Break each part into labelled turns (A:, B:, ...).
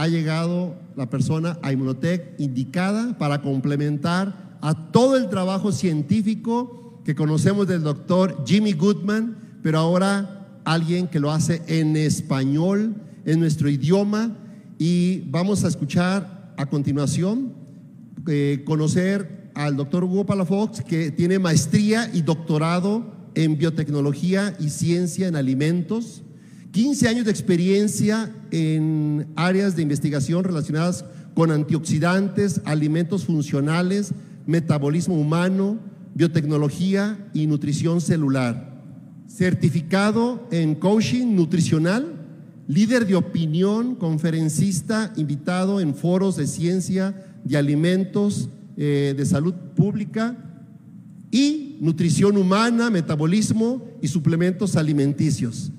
A: ha llegado la persona a Inmunotech indicada para complementar a todo el trabajo científico que conocemos del doctor Jimmy Goodman, pero ahora alguien que lo hace en español, en nuestro idioma, y vamos a escuchar a continuación, eh, conocer al doctor Hugo Palafox, que tiene maestría y doctorado en biotecnología y ciencia en alimentos, 15 años de experiencia en áreas de investigación relacionadas con antioxidantes, alimentos funcionales, metabolismo humano, biotecnología y nutrición celular. Certificado en coaching nutricional, líder de opinión, conferencista, invitado en foros de ciencia, de alimentos, eh, de salud pública y nutrición humana, metabolismo y suplementos alimenticios.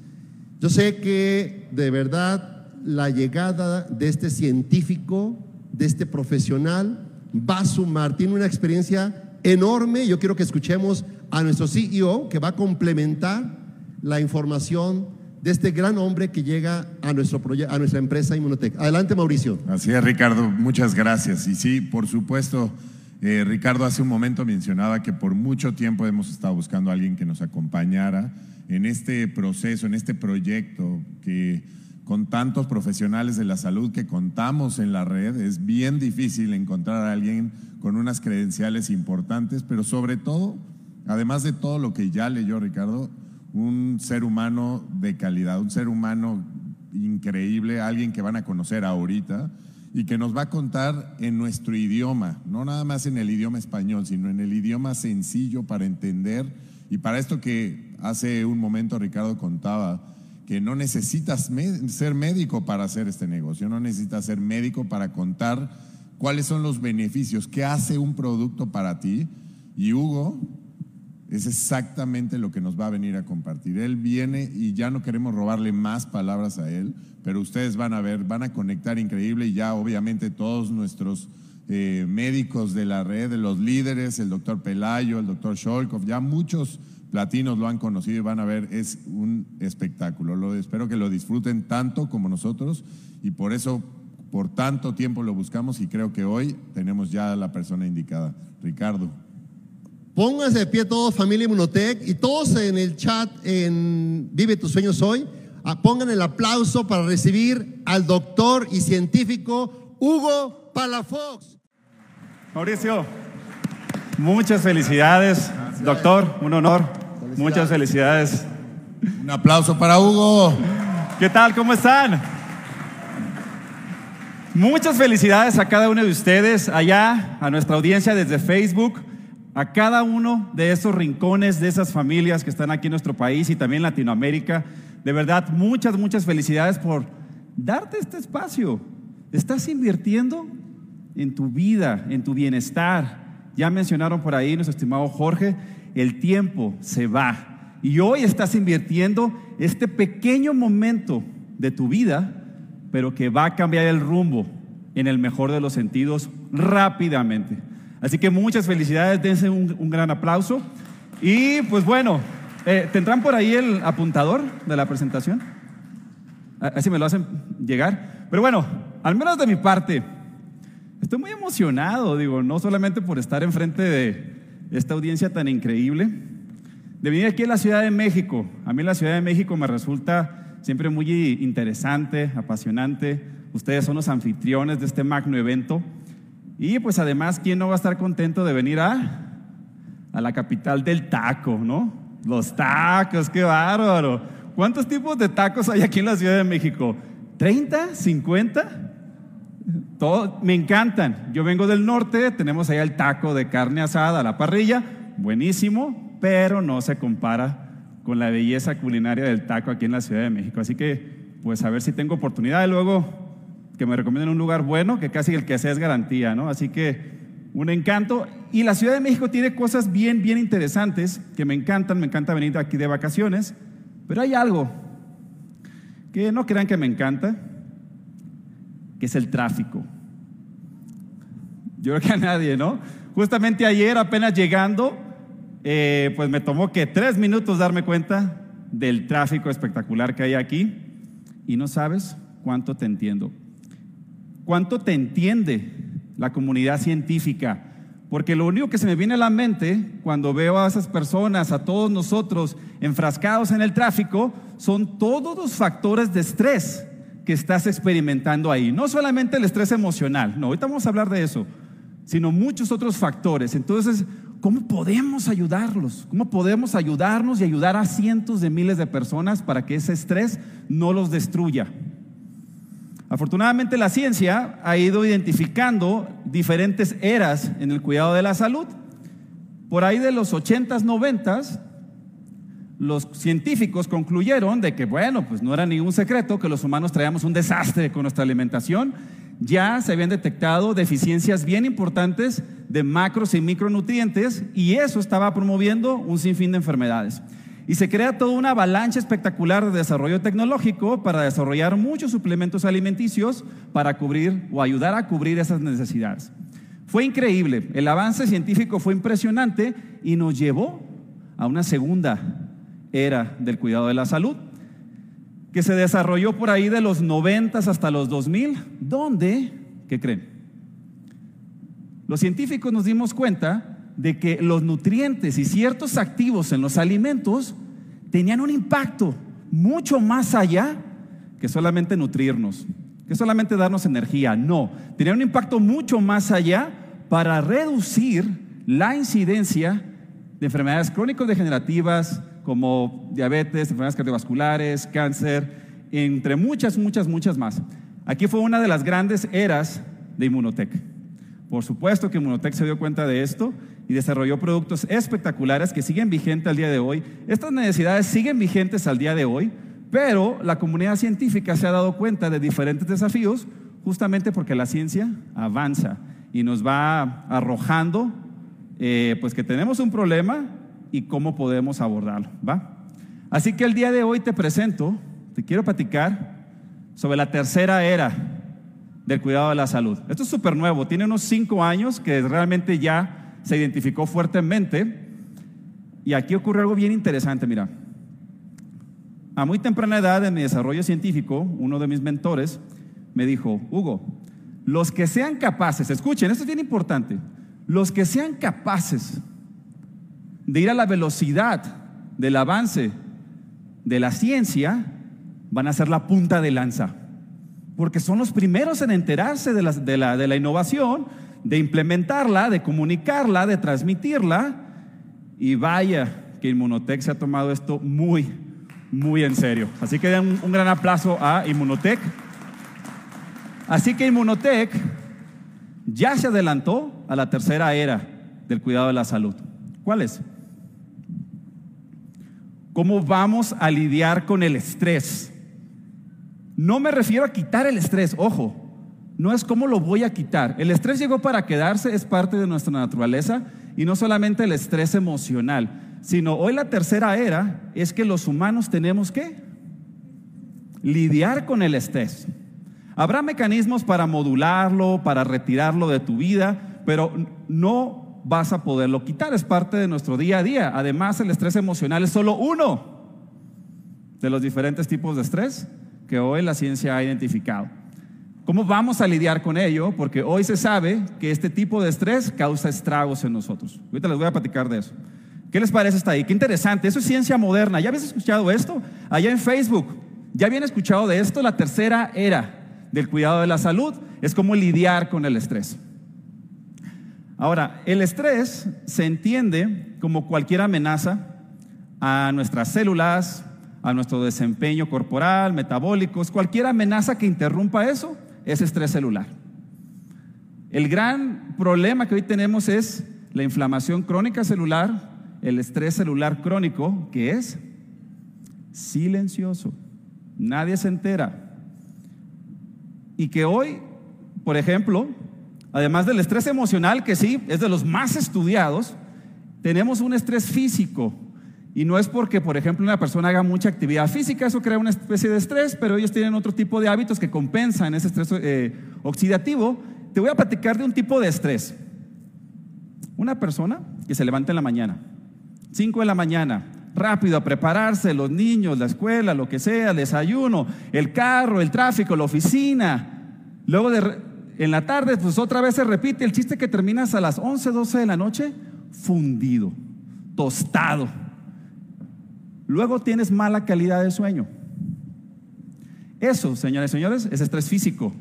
A: Yo sé que de verdad la llegada de este científico, de este profesional, va a sumar, tiene una experiencia enorme. Yo quiero que escuchemos a nuestro CEO que va a complementar la información de este gran hombre que llega a, nuestro a nuestra empresa Inmunotech. Adelante, Mauricio.
B: Así es, Ricardo, muchas gracias. Y sí, por supuesto, eh, Ricardo hace un momento mencionaba que por mucho tiempo hemos estado buscando a alguien que nos acompañara en este proceso, en este proyecto que con tantos profesionales de la salud que contamos en la red, es bien difícil encontrar a alguien con unas credenciales importantes, pero sobre todo, además de todo lo que ya leyó Ricardo, un ser humano de calidad, un ser humano increíble, alguien que van a conocer ahorita y que nos va a contar en nuestro idioma, no nada más en el idioma español, sino en el idioma sencillo para entender y para esto que hace un momento Ricardo contaba, que no necesitas ser médico para hacer este negocio, no necesitas ser médico para contar cuáles son los beneficios, qué hace un producto para ti. Y Hugo es exactamente lo que nos va a venir a compartir. Él viene y ya no queremos robarle más palabras a él, pero ustedes van a ver, van a conectar increíble y ya obviamente todos nuestros eh, médicos de la red, los líderes, el doctor Pelayo, el doctor Sholkov, ya muchos latinos lo han conocido y van a ver, es un espectáculo. Lo, espero que lo disfruten tanto como nosotros y por eso por tanto tiempo lo buscamos y creo que hoy tenemos ya la persona indicada. Ricardo.
A: Pónganse de pie todos, familia Inmunotech, y todos en el chat en Vive tus sueños hoy. Ah, pongan el aplauso para recibir al doctor y científico Hugo Palafox.
C: Mauricio, muchas felicidades, doctor, un honor. Muchas felicidades.
B: Un aplauso para Hugo.
C: ¿Qué tal? ¿Cómo están? Muchas felicidades a cada uno de ustedes allá, a nuestra audiencia desde Facebook, a cada uno de esos rincones, de esas familias que están aquí en nuestro país y también en Latinoamérica. De verdad, muchas, muchas felicidades por darte este espacio. Estás invirtiendo en tu vida, en tu bienestar. Ya mencionaron por ahí nuestro estimado Jorge el tiempo se va. Y hoy estás invirtiendo este pequeño momento de tu vida, pero que va a cambiar el rumbo en el mejor de los sentidos rápidamente. Así que muchas felicidades, dense un, gran aplauso. Y pues bueno, eh, ¿tendrán por ahí el apuntador de la presentación? Así me lo hacen llegar. Pero bueno, al menos de mi parte, estoy muy emocionado, digo, no solamente por estar enfrente de, esta audiencia tan increíble, de venir aquí a la Ciudad de México. A mí la Ciudad de México me resulta siempre muy interesante, apasionante. Ustedes son los anfitriones de este magno evento. Y pues además, ¿quién no va a estar contento de venir a, a la capital del taco, no? Los tacos, qué bárbaro. ¿Cuántos tipos de tacos hay aquí en la Ciudad de México? ¿30? ¿50? me encantan. Yo vengo del norte, tenemos ahí el taco de carne asada a la parrilla, buenísimo, pero no se compara con la belleza culinaria del taco aquí en la Ciudad de México. Así que, pues a ver si tengo oportunidad. Luego que me recomienden un lugar bueno, que casi el que sea es garantía, ¿no? Así que un encanto. Y la Ciudad de México tiene cosas bien, bien interesantes que me encantan. Me encanta venir aquí de vacaciones. Pero hay algo que no crean que me encanta que es el tráfico. Yo creo que a nadie, ¿no? Justamente ayer, apenas llegando, eh, pues me tomó que tres minutos darme cuenta del tráfico espectacular que hay aquí y no sabes cuánto te entiendo. Cuánto te entiende la comunidad científica. Porque lo único que se me viene a la mente cuando veo a esas personas, a todos nosotros enfrascados en el tráfico, son todos los factores de estrés que estás experimentando ahí. No solamente el estrés emocional, no, ahorita vamos a hablar de eso, sino muchos otros factores. Entonces, ¿cómo podemos ayudarlos? ¿Cómo podemos ayudarnos y ayudar a cientos de miles de personas para que ese estrés no los destruya? Afortunadamente la ciencia ha ido identificando diferentes eras en el cuidado de la salud. Por ahí de los 80s, 90s, los científicos concluyeron de que, bueno, pues no era ningún secreto que los humanos traíamos un desastre con nuestra alimentación. Ya se habían detectado deficiencias bien importantes de macros y micronutrientes y eso estaba promoviendo un sinfín de enfermedades. Y se crea toda una avalancha espectacular de desarrollo tecnológico para desarrollar muchos suplementos alimenticios para cubrir o ayudar a cubrir esas necesidades. Fue increíble, el avance científico fue impresionante y nos llevó a una segunda era del cuidado de la salud, que se desarrolló por ahí de los 90 hasta los 2000, donde, ¿qué creen? Los científicos nos dimos cuenta de que los nutrientes y ciertos activos en los alimentos tenían un impacto mucho más allá que solamente nutrirnos, que solamente darnos energía. No, tenían un impacto mucho más allá para reducir la incidencia de enfermedades crónico-degenerativas como diabetes, enfermedades cardiovasculares, cáncer, entre muchas, muchas, muchas más. Aquí fue una de las grandes eras de Inmunotech. Por supuesto que Inmunotech se dio cuenta de esto y desarrolló productos espectaculares que siguen vigentes al día de hoy. Estas necesidades siguen vigentes al día de hoy, pero la comunidad científica se ha dado cuenta de diferentes desafíos justamente porque la ciencia avanza y nos va arrojando eh, pues que tenemos un problema y cómo podemos abordarlo, ¿va? Así que el día de hoy te presento, te quiero platicar sobre la tercera era del cuidado de la salud. Esto es súper nuevo, tiene unos cinco años que realmente ya se identificó fuertemente. Y aquí ocurre algo bien interesante, mira. A muy temprana edad en mi desarrollo científico, uno de mis mentores me dijo, Hugo, los que sean capaces, escuchen, esto es bien importante, los que sean capaces de ir a la velocidad del avance de la ciencia, van a ser la punta de lanza, porque son los primeros en enterarse de la, de la, de la innovación de implementarla, de comunicarla, de transmitirla. Y vaya que Inmunotech se ha tomado esto muy, muy en serio. Así que den un, gran aplauso a Inmunotech. Así que Inmunotech ya se adelantó a la tercera era del cuidado de la salud. ¿Cuál es? ¿Cómo vamos a lidiar con el estrés? No me refiero a quitar el estrés, ojo, no es cómo lo voy a quitar. El estrés llegó para quedarse, es parte de nuestra naturaleza y no solamente el estrés emocional, sino hoy la tercera era es que los humanos tenemos que lidiar con el estrés. Habrá mecanismos para modularlo, para retirarlo de tu vida, pero no vas a poderlo quitar, es parte de nuestro día a día. Además, el estrés emocional es solo uno de los diferentes tipos de estrés que hoy la ciencia ha identificado. ¿Cómo vamos a lidiar con ello? Porque hoy se sabe que este tipo de estrés causa estragos en nosotros. Ahorita les voy a platicar de eso. ¿Qué les parece hasta ahí? Qué interesante. Eso es ciencia moderna. ¿Ya habías escuchado esto? Allá en Facebook. ¿Ya habían escuchado de esto? La tercera era del cuidado de la salud es cómo lidiar con el estrés. Ahora, el estrés se entiende como cualquier amenaza a nuestras células, a nuestro desempeño corporal, metabólicos, cualquier amenaza que interrumpa eso es estrés celular. El gran problema que hoy tenemos es la inflamación crónica celular, el estrés celular crónico, que es silencioso. Nadie se entera. Y que hoy, por ejemplo, además del estrés emocional, que sí, es de los más estudiados, tenemos un estrés físico y no es porque, por ejemplo, una persona haga mucha actividad física, eso crea una especie de estrés, pero ellos tienen otro tipo de hábitos que compensan ese estrés eh, oxidativo. Te voy a platicar de un tipo de estrés. Una persona que se levanta en la mañana, 5 de la mañana, rápido a prepararse, los niños, la escuela, lo que sea, el desayuno, el carro, el tráfico, la oficina. Luego de en la tarde, pues otra vez se repite el chiste que terminas a las 11, 12 de la noche, fundido, tostado. Luego tienes mala calidad de sueño. Eso, señores y señores, es estrés físico,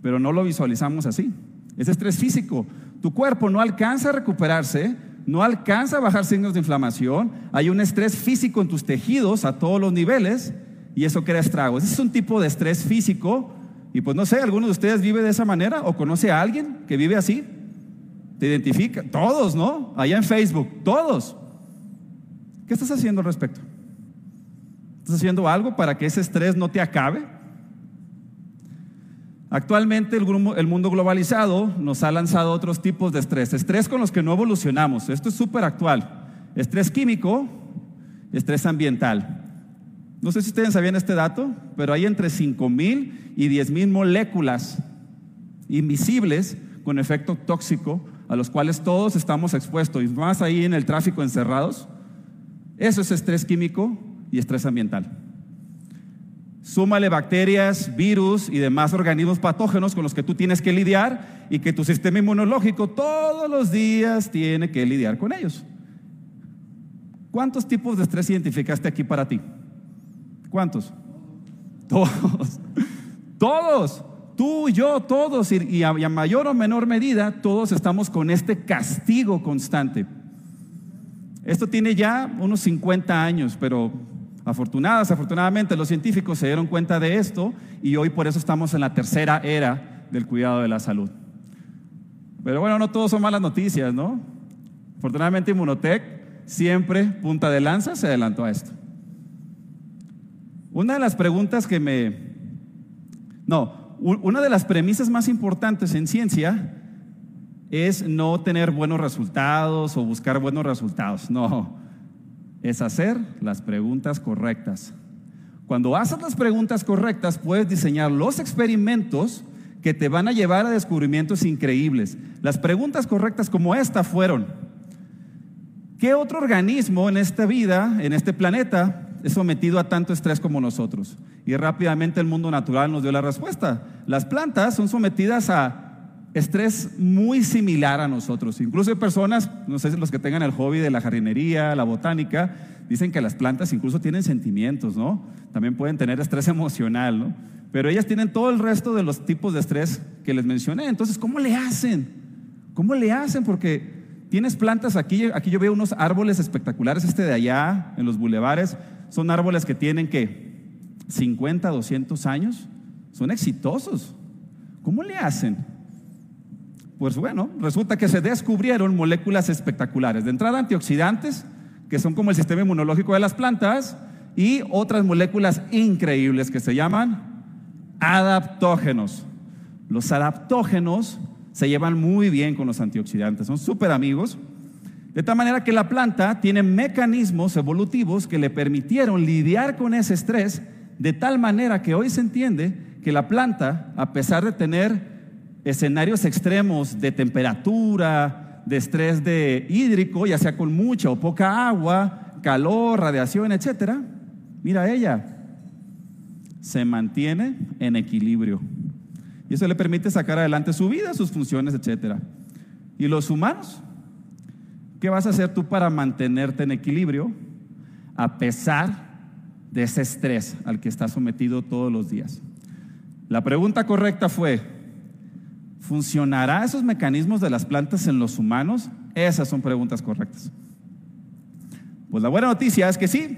C: pero no lo visualizamos así. Es estrés físico. Tu cuerpo no alcanza a recuperarse, no alcanza a bajar signos de inflamación, hay un estrés físico en tus tejidos a todos los niveles y eso crea estragos. Ese es un tipo de estrés físico y pues no sé, ¿alguno de ustedes vive de esa manera o conoce a alguien que vive así? ¿Te identifica? Todos, ¿no? Allá en Facebook, todos. ¿Qué estás haciendo al respecto? ¿Estás haciendo algo para que ese estrés no te acabe? Actualmente el, mundo globalizado nos ha lanzado otros tipos de estrés, estrés con los que no evolucionamos, esto es súper actual, estrés químico, estrés ambiental. No sé si ustedes sabían este dato, pero hay entre 5.000 y 10.000 moléculas invisibles con efecto tóxico a los cuales todos estamos expuestos, y más ahí en el tráfico encerrados. Eso es estrés químico y estrés ambiental. Súmale bacterias, virus y demás organismos patógenos con los que tú tienes que lidiar y que tu sistema inmunológico todos los días tiene que lidiar con ellos. ¿Cuántos tipos de estrés identificaste aquí para ti? ¿Cuántos? Todos. Todos. Tú yo, todos, y a, mayor o menor medida, todos estamos con este castigo constante. Esto tiene ya unos 50 años, pero afortunadas, afortunadamente los científicos se dieron cuenta de esto y hoy por eso estamos en la tercera era del cuidado de la salud. Pero bueno, no todos son malas noticias, ¿no? Afortunadamente Inmunotech siempre punta de lanza se adelantó a esto. Una de las preguntas que me... No, una de las premisas más importantes en ciencia es no tener buenos resultados o buscar buenos resultados. No, es hacer las preguntas correctas. Cuando haces las preguntas correctas, puedes diseñar los experimentos que te van a llevar a descubrimientos increíbles. Las preguntas correctas como esta fueron, ¿qué otro organismo en esta vida, en este planeta, es sometido a tanto estrés como nosotros. Y rápidamente el mundo natural nos dio la respuesta. Las plantas son sometidas a estrés muy similar a nosotros. Incluso hay personas, no sé si los que tengan el hobby de la jardinería, la botánica, dicen que las plantas incluso tienen sentimientos, ¿no? También pueden tener estrés emocional, ¿no? Pero ellas tienen todo el resto de los tipos de estrés que les mencioné. Entonces, ¿cómo le hacen? ¿Cómo le hacen? Porque tienes plantas aquí, aquí yo veo unos árboles espectaculares, este de allá, en los bulevares, son árboles que tienen que 50, 200 años. Son exitosos. ¿Cómo le hacen? Pues bueno, resulta que se descubrieron moléculas espectaculares. De entrada, antioxidantes, que son como el sistema inmunológico de las plantas, y otras moléculas increíbles que se llaman adaptógenos. Los adaptógenos se llevan muy bien con los antioxidantes, son súper amigos. De tal manera que la planta tiene mecanismos evolutivos que le permitieron lidiar con ese estrés de tal manera que hoy se entiende que la planta, a pesar de tener escenarios extremos de temperatura, de estrés de hídrico, ya sea con mucha o poca agua, calor, radiación, etcétera, mira ella se mantiene en equilibrio. Y eso le permite sacar adelante su vida, sus funciones, etcétera. Y los humanos ¿Qué vas a hacer tú para mantenerte en equilibrio a pesar de ese estrés al que estás sometido todos los días? La pregunta correcta fue, ¿funcionará esos mecanismos de las plantas en los humanos? Esas son preguntas correctas. Pues la buena noticia es que sí.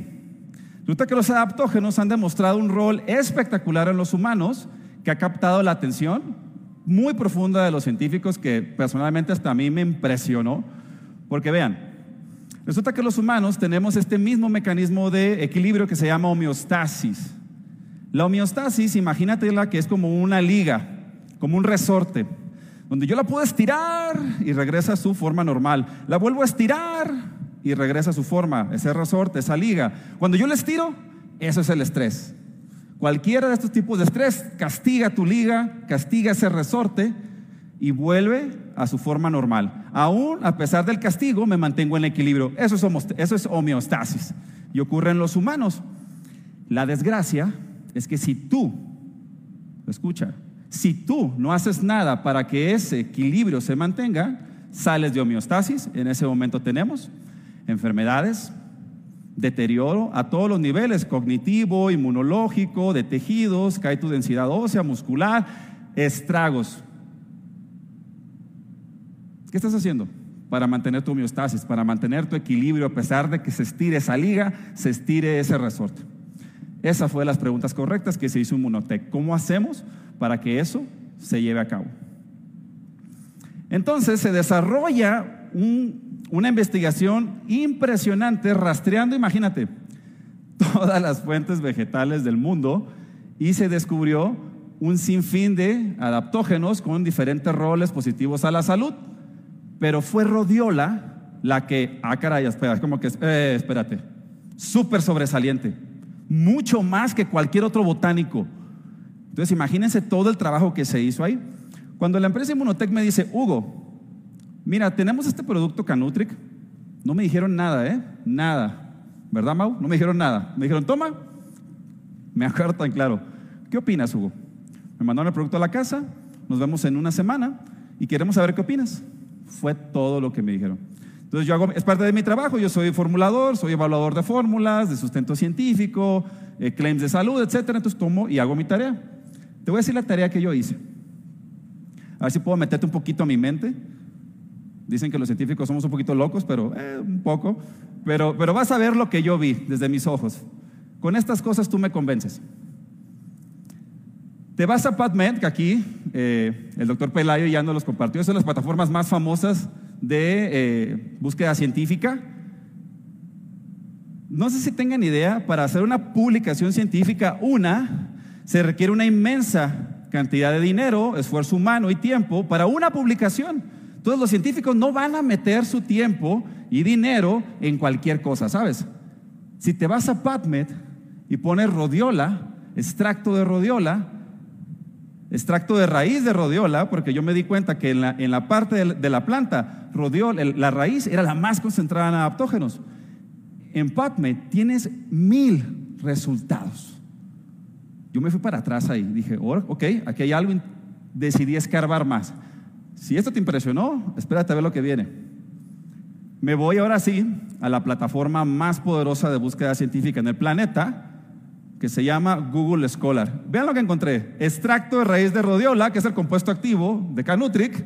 C: Resulta que los adaptógenos han demostrado un rol espectacular en los humanos que ha captado la atención muy profunda de los científicos que personalmente hasta a mí me impresionó porque vean, resulta que los humanos tenemos este mismo mecanismo de equilibrio que se llama homeostasis. La homeostasis, imagínatela que es como una liga, como un resorte, donde yo la puedo estirar y regresa a su forma normal. La vuelvo a estirar y regresa a su forma, ese resorte, esa liga. Cuando yo la estiro, eso es el estrés. Cualquiera de estos tipos de estrés castiga tu liga, castiga ese resorte y vuelve a su forma normal. Aún a pesar del castigo, me mantengo en equilibrio. Eso es, eso es homeostasis. Y ocurre en los humanos. La desgracia es que si tú, escucha, Si tú no haces nada para que ese equilibrio se mantenga, sales de homeostasis, en ese momento tenemos enfermedades, deterioro a todos los niveles, cognitivo, inmunológico, de tejidos, cae tu densidad ósea, muscular, estragos. ¿Qué estás haciendo? Para mantener tu homeostasis, para mantener tu equilibrio, a pesar de que se estire esa liga, se estire ese resorte. Esa fue las preguntas correctas que se hizo un Monotec. ¿Cómo hacemos para que eso se lleve a cabo? Entonces se desarrolla una investigación impresionante rastreando, imagínate, todas las fuentes vegetales del mundo y se descubrió un sinfín de adaptógenos con diferentes roles positivos a la salud. Pero fue rodiola la que, ah, caray, espera, como que, eh, espérate, súper sobresaliente, mucho más que cualquier otro botánico. Entonces, imagínense todo el trabajo que se hizo ahí. Cuando la empresa Inmunotech me dice, Hugo, mira, tenemos este producto Canutric, no me dijeron nada, ¿eh? Nada. ¿Verdad, Mau? No me dijeron nada. Me dijeron, toma. Me acuerdo claro. ¿Qué opinas, Hugo? Me mandaron el producto a la casa, nos vemos en una semana y queremos saber qué opinas. Fue todo lo que me dijeron. Entonces yo hago, es parte de mi trabajo, yo soy formulador, soy evaluador de fórmulas, de sustento científico, eh, claims de salud, etcétera. Entonces tomo y hago mi tarea. Te voy a decir la tarea que yo hice. A ver si puedo meterte un poquito a mi mente. Dicen que los científicos somos un poquito locos, pero eh, un poco. Pero, pero vas a ver lo que yo vi desde mis ojos. Con estas cosas tú me convences. Te vas a PubMed, que aquí eh, el doctor Pelayo ya nos los compartió, son las plataformas más famosas de eh, búsqueda científica. No sé si tengan idea, para hacer una publicación científica, una, se requiere una inmensa cantidad de dinero, esfuerzo humano y tiempo para una publicación. Entonces los científicos no van a meter su tiempo y dinero en cualquier cosa, ¿sabes? Si te vas a PubMed y pones rodiola, extracto de rodiola, extracto de raíz de rodiola, porque yo me di cuenta que en la, en la parte de la planta, rodiola, la raíz era la más concentrada en adaptógenos. En PubMed tienes mil resultados. Yo me fui para atrás ahí, dije, ok, aquí hay algo, decidí escarbar más. Si esto te impresionó, espérate a ver lo que viene. Me voy ahora sí a la plataforma más poderosa de búsqueda científica en el planeta, que se llama Google Scholar. Vean lo que encontré. Extracto de raíz de rodiola, que es el compuesto activo de Canutric.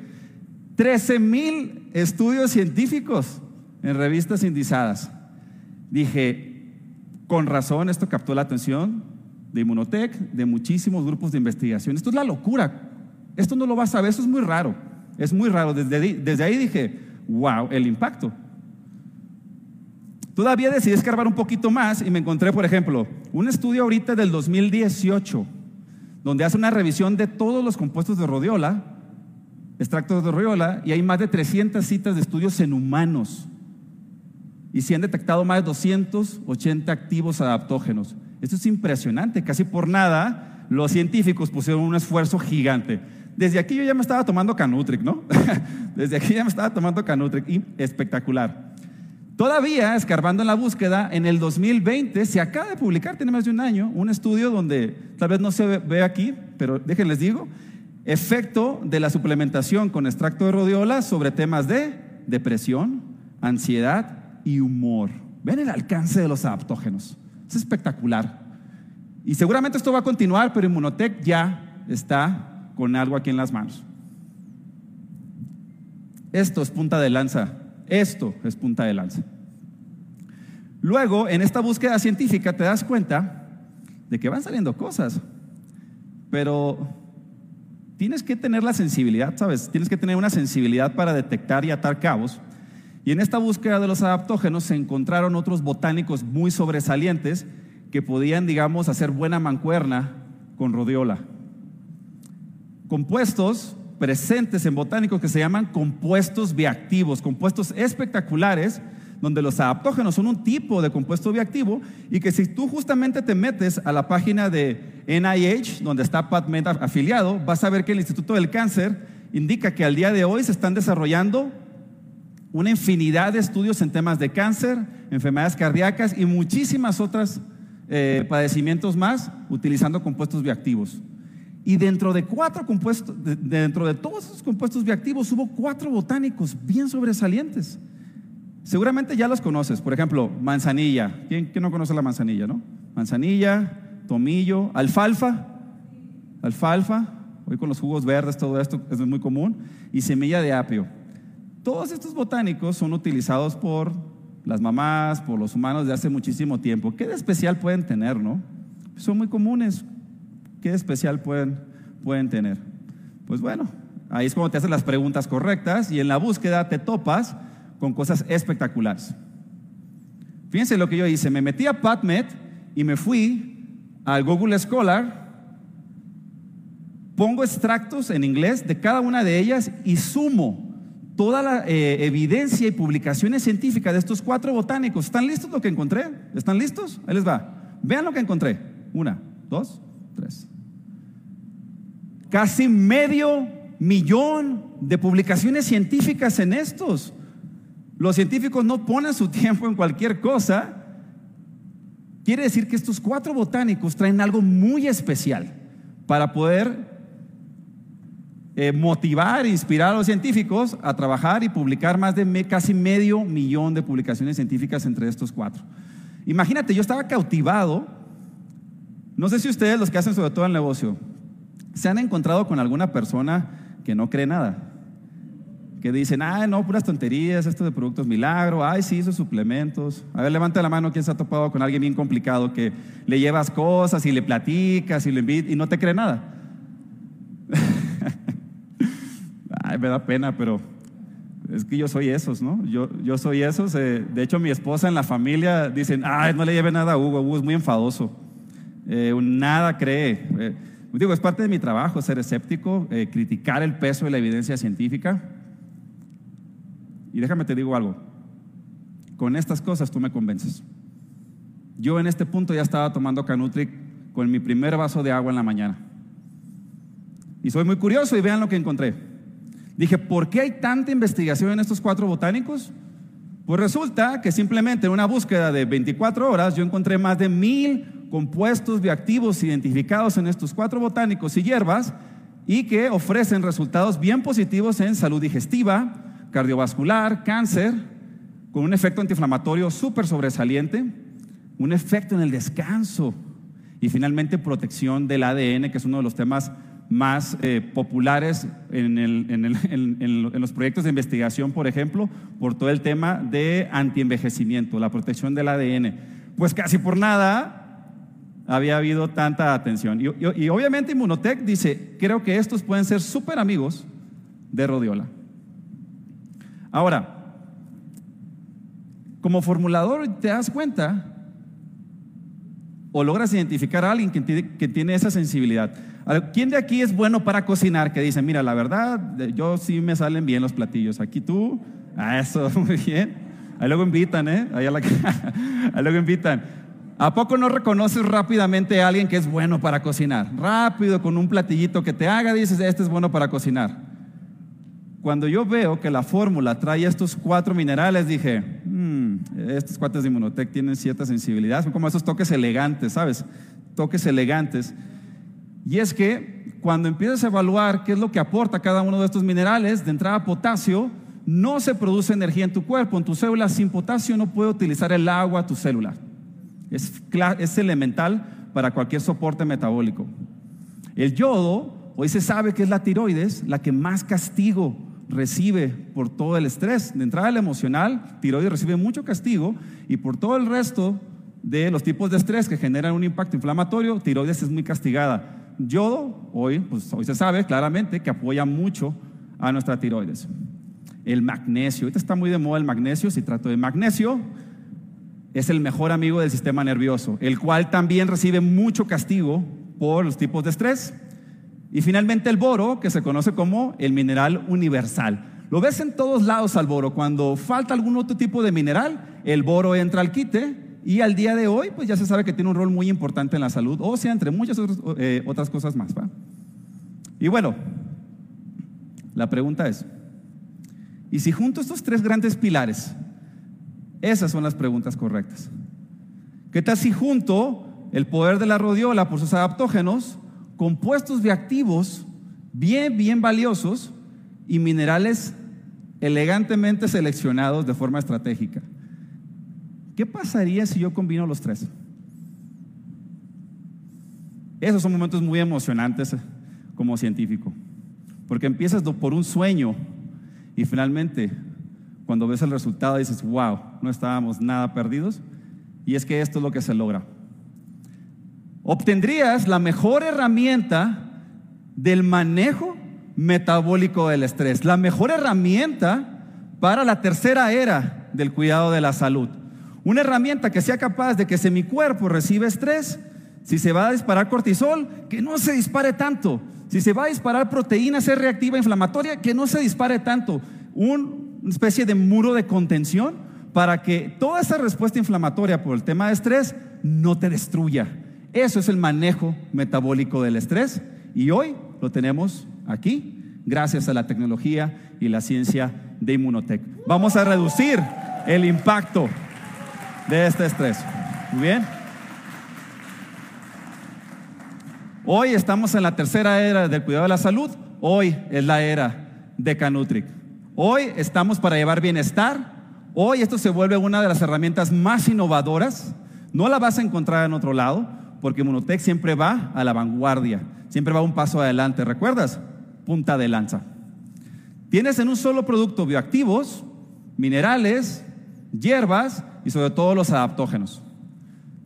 C: 13 mil estudios científicos en revistas indizadas. Dije, con razón esto captó la atención de Inmunotech, de muchísimos grupos de investigación. Esto es la locura. Esto no lo vas a ver, esto es muy raro. Es muy raro. Desde, desde ahí dije, wow, el impacto. Todavía decidí escarbar un poquito más y me encontré, por ejemplo, un estudio ahorita del 2018, donde hace una revisión de todos los compuestos de rodiola, extractos de rodiola, y hay más de 300 citas de estudios en humanos. Y se han detectado más de 280 activos adaptógenos. Esto es impresionante, casi por nada los científicos pusieron un esfuerzo gigante. Desde aquí yo ya me estaba tomando Canutric, ¿no? Desde aquí ya me estaba tomando Canutric y espectacular. Todavía, escarbando en la búsqueda, en el 2020 se acaba de publicar, tiene más de un año, un estudio donde tal vez no se ve aquí, pero déjenles digo, efecto de la suplementación con extracto de rodiola sobre temas de depresión, ansiedad y humor. Ven el alcance de los adaptógenos. Es espectacular. Y seguramente esto va a continuar, pero Inmunotech ya está con algo aquí en las manos. Esto es punta de lanza esto es punta de lanza. Luego, en esta búsqueda científica te das cuenta de que van saliendo cosas, pero tienes que tener la sensibilidad, ¿sabes? Tienes que tener una sensibilidad para detectar y atar cabos. Y en esta búsqueda de los adaptógenos se encontraron otros botánicos muy sobresalientes que podían, digamos, hacer buena mancuerna con rodiola. Compuestos presentes en botánicos que se llaman compuestos bioactivos, compuestos espectaculares, donde los adaptógenos son un tipo de compuesto bioactivo y que si tú justamente te metes a la página de NIH, donde está PubMed afiliado, vas a ver que el Instituto del Cáncer indica que al día de hoy se están desarrollando una infinidad de estudios en temas de cáncer, enfermedades cardíacas y muchísimas otras eh, padecimientos más utilizando compuestos bioactivos. Y dentro de cuatro compuestos, de- dentro de todos esos compuestos bioactivos hubo cuatro botánicos bien sobresalientes. Seguramente ya los conoces. Por ejemplo, manzanilla. ¿Quién, quién no conoce la manzanilla, no? Manzanilla, tomillo, alfalfa. Alfalfa. Hoy con los jugos verdes, todo esto es muy común. Y semilla de apio. Todos estos botánicos son utilizados por las mamás, por los humanos de hace muchísimo tiempo. ¿Qué de especial pueden tener, no? Son muy comunes. ¿Qué de especial pueden, pueden tener? Pues bueno, ahí es cuando te hacen las preguntas correctas y en la búsqueda te topas con cosas espectaculares. Fíjense lo que yo hice. Me metí a PubMed y me fui al Google Scholar. Pongo extractos en inglés de cada una de ellas y sumo toda la eh, evidencia y publicaciones científicas de estos cuatro botánicos. ¿Están listos lo que encontré? ¿Están listos? Ahí les va. Vean lo que encontré. Una, dos, tres. Casi medio millón de publicaciones científicas en estos. Los científicos no ponen su tiempo en cualquier cosa. Quiere decir que estos cuatro botánicos traen algo muy especial para poder eh, motivar e inspirar a los científicos a trabajar y publicar más de casi medio millón de publicaciones científicas entre estos cuatro. Imagínate, yo estaba cautivado. No sé si ustedes, los que hacen sobre todo el negocio, se han encontrado con alguna persona que no cree nada. Que dicen, ay, no, puras tonterías, esto de productos milagro, ay, sí, esos suplementos. A ver, levanta la mano quién se ha topado con alguien bien complicado que le llevas cosas y le platicas y le y no te cree nada. Ay, me da pena, pero es que yo soy esos, ¿no? Yo, yo soy esos. eh, de hecho, mi esposa en la familia dicen, ay, no le lleve nada a Hugo, Hugo es muy enfadoso. Eh, nada cree. Eh, digo, es parte de mi trabajo ser escéptico, criticar el peso de la evidencia científica. Y déjame te digo algo. Con estas cosas tú me convences. Yo en este punto ya estaba tomando Canutric con mi primer vaso de agua en la mañana. Y soy muy curioso y vean lo que encontré. Dije, ¿por qué hay tanta investigación en estos cuatro botánicos? Pues resulta que simplemente en una búsqueda de 24 horas yo encontré más de mil compuestos bioactivos identificados en estos cuatro botánicos y hierbas y que ofrecen resultados bien positivos en salud digestiva, cardiovascular, cáncer, con un efecto antiinflamatorio súper sobresaliente, un efecto en el descanso y finalmente protección del ADN, que es uno de los temas más eh, populares en, los proyectos de investigación, por ejemplo, por todo el tema de antienvejecimiento, la protección del ADN. Pues casi por nada había habido tanta atención. Y obviamente Inmunotech dice, creo que estos pueden ser súper amigos de Rodiola. Ahora, como formulador te das cuenta o logras identificar a alguien que tiene, esa sensibilidad. ¿Quién de aquí es bueno para cocinar? Que dice, mira, la verdad, yo sí me salen bien los platillos. Aquí tú, a eso, muy bien. Ahí luego invitan, ¿eh? Ahí, a la- ahí luego invitan. ¿A poco no reconoces rápidamente a alguien que es bueno para cocinar? Rápido, con un platillito que te haga, dices, este es bueno para cocinar. Cuando yo veo que la fórmula trae estos cuatro minerales, dije, "Mm, estos cuates de Inmunotech tienen cierta sensibilidad, son como esos toques elegantes, ¿sabes? Toques elegantes. Y es que cuando empiezas a evaluar qué es lo que aporta cada uno de estos minerales, de entrada potasio, no se produce energía en tu cuerpo, en tus células. Sin potasio no puede utilizar el agua tu célula. Es, es elemental para cualquier soporte metabólico. El yodo, hoy se sabe que es la tiroides la que más castigo recibe por todo el estrés. De entrada, el emocional, tiroides recibe mucho castigo y por todo el resto de los tipos de estrés que generan un impacto inflamatorio, tiroides es muy castigada. Yodo, hoy, pues hoy se sabe claramente que apoya mucho a nuestra tiroides. El magnesio, ahorita está muy de moda el magnesio, si trato de magnesio, es el mejor amigo del sistema nervioso, el cual también recibe mucho castigo por los tipos de estrés. Y finalmente el boro, que se conoce como el mineral universal. Lo ves en todos lados al boro. Cuando falta algún otro tipo de mineral, el boro entra al quite y al día de hoy, pues ya se sabe que tiene un rol muy importante en la salud, o sea, entre muchas otras, eh, cosas más. ¿va? Y bueno, la pregunta es, ¿y si junto estos tres grandes pilares, esas son las preguntas correctas? ¿Qué tal si junto el poder de la rodiola por sus adaptógenos compuestos bioactivos bien, bien valiosos y minerales elegantemente seleccionados de forma estratégica. ¿Qué pasaría si yo combino los tres? Esos son momentos muy emocionantes como científico, porque empiezas por un sueño y finalmente cuando ves el resultado dices, wow, no estábamos nada perdidos. Y es que esto es lo que se logra. Obtendrías la mejor herramienta del manejo metabólico del estrés, la mejor herramienta para la tercera era del cuidado de la salud. Una herramienta que sea capaz de que si mi cuerpo recibe estrés, si se va a disparar cortisol, que no se dispare tanto. Si se va a disparar proteína C reactiva inflamatoria, que no se dispare tanto. una especie de muro de contención para que toda esa respuesta inflamatoria por el tema de estrés no te destruya. Eso es el manejo metabólico del estrés y hoy lo tenemos aquí gracias a la tecnología y la ciencia de Inmunotech. Vamos a reducir el impacto de este estrés. Muy bien. Hoy estamos en la tercera era del cuidado de la salud. Hoy es la era de Canutric. Hoy estamos para llevar bienestar. Hoy esto se vuelve una de las herramientas más innovadoras. No la vas a encontrar en otro lado, porque Inmunotech siempre va a la vanguardia, siempre va un paso adelante. ¿Recuerdas? Punta de lanza. Tienes en un solo producto bioactivos, minerales, hierbas y sobre todo los adaptógenos.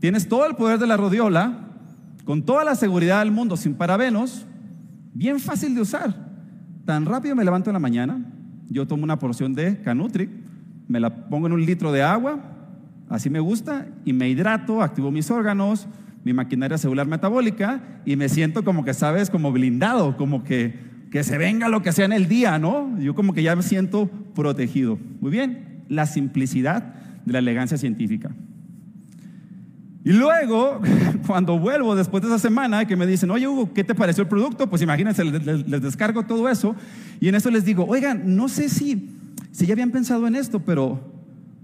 C: Tienes todo el poder de la rodiola con toda la seguridad del mundo, sin parabenos, bien fácil de usar. Tan rápido me levanto en la mañana, yo tomo una porción de Canutric, me la pongo en un litro de agua, así me gusta, y me hidrato, activo mis órganos, mi maquinaria celular metabólica, y me siento como que, sabes, como blindado, como que, que se venga lo que sea en el día, ¿no? Yo como que ya me siento protegido. Muy bien, la simplicidad de la elegancia científica. Y luego, cuando vuelvo después de esa semana, que me dicen, oye Hugo, ¿qué te pareció el producto? Pues imagínense, les, descargo todo eso y en eso les digo, oigan, no sé si, si ya habían pensado en esto, pero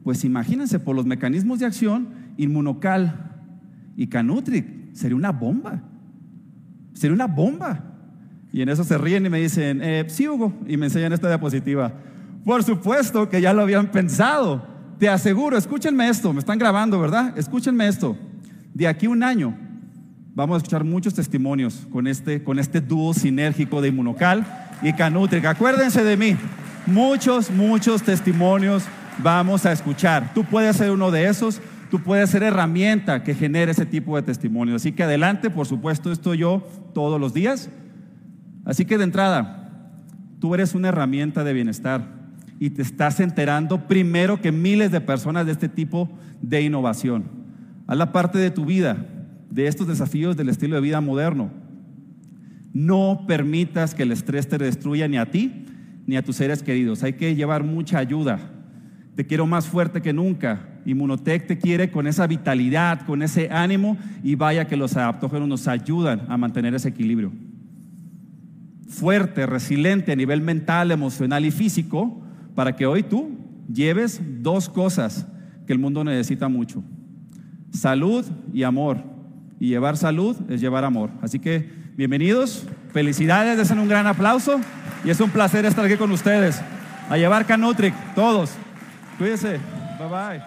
C: pues imagínense, por los mecanismos de acción, Inmunocal y Canutric, sería una bomba. Sería una bomba. Y en eso se ríen y me dicen, eh, sí Hugo, y me enseñan esta diapositiva. Por supuesto que ya lo habían pensado. Te aseguro, escúchenme esto, me están grabando, ¿verdad? Escúchenme esto. De aquí un año vamos a escuchar muchos testimonios con este, con este dúo sinérgico de Inmunocal y Canutric. Acuérdense de mí, muchos, muchos testimonios vamos a escuchar. Tú puedes ser uno de esos, tú puedes ser herramienta que genere ese tipo de testimonios. Así que adelante, por supuesto, estoy yo todos los días. Así que de entrada, tú eres una herramienta de bienestar y te estás enterando primero que miles de personas de este tipo de innovación. Haz la parte de tu vida, de estos desafíos del estilo de vida moderno. No permitas que el estrés te destruya ni a ti ni a tus seres queridos. Hay que llevar mucha ayuda. Te quiero más fuerte que nunca. Inmunotech te quiere con esa vitalidad, con ese ánimo y vaya que los adaptógenos nos ayudan a mantener ese equilibrio. Fuerte, resiliente a nivel mental, emocional y físico para que hoy tú lleves dos cosas que el mundo necesita mucho salud y amor. Y llevar salud es llevar amor. Así que bienvenidos, felicidades, desen un gran aplauso y es un placer estar aquí con ustedes. A llevar Canutric, todos. Cuídense. Bye bye.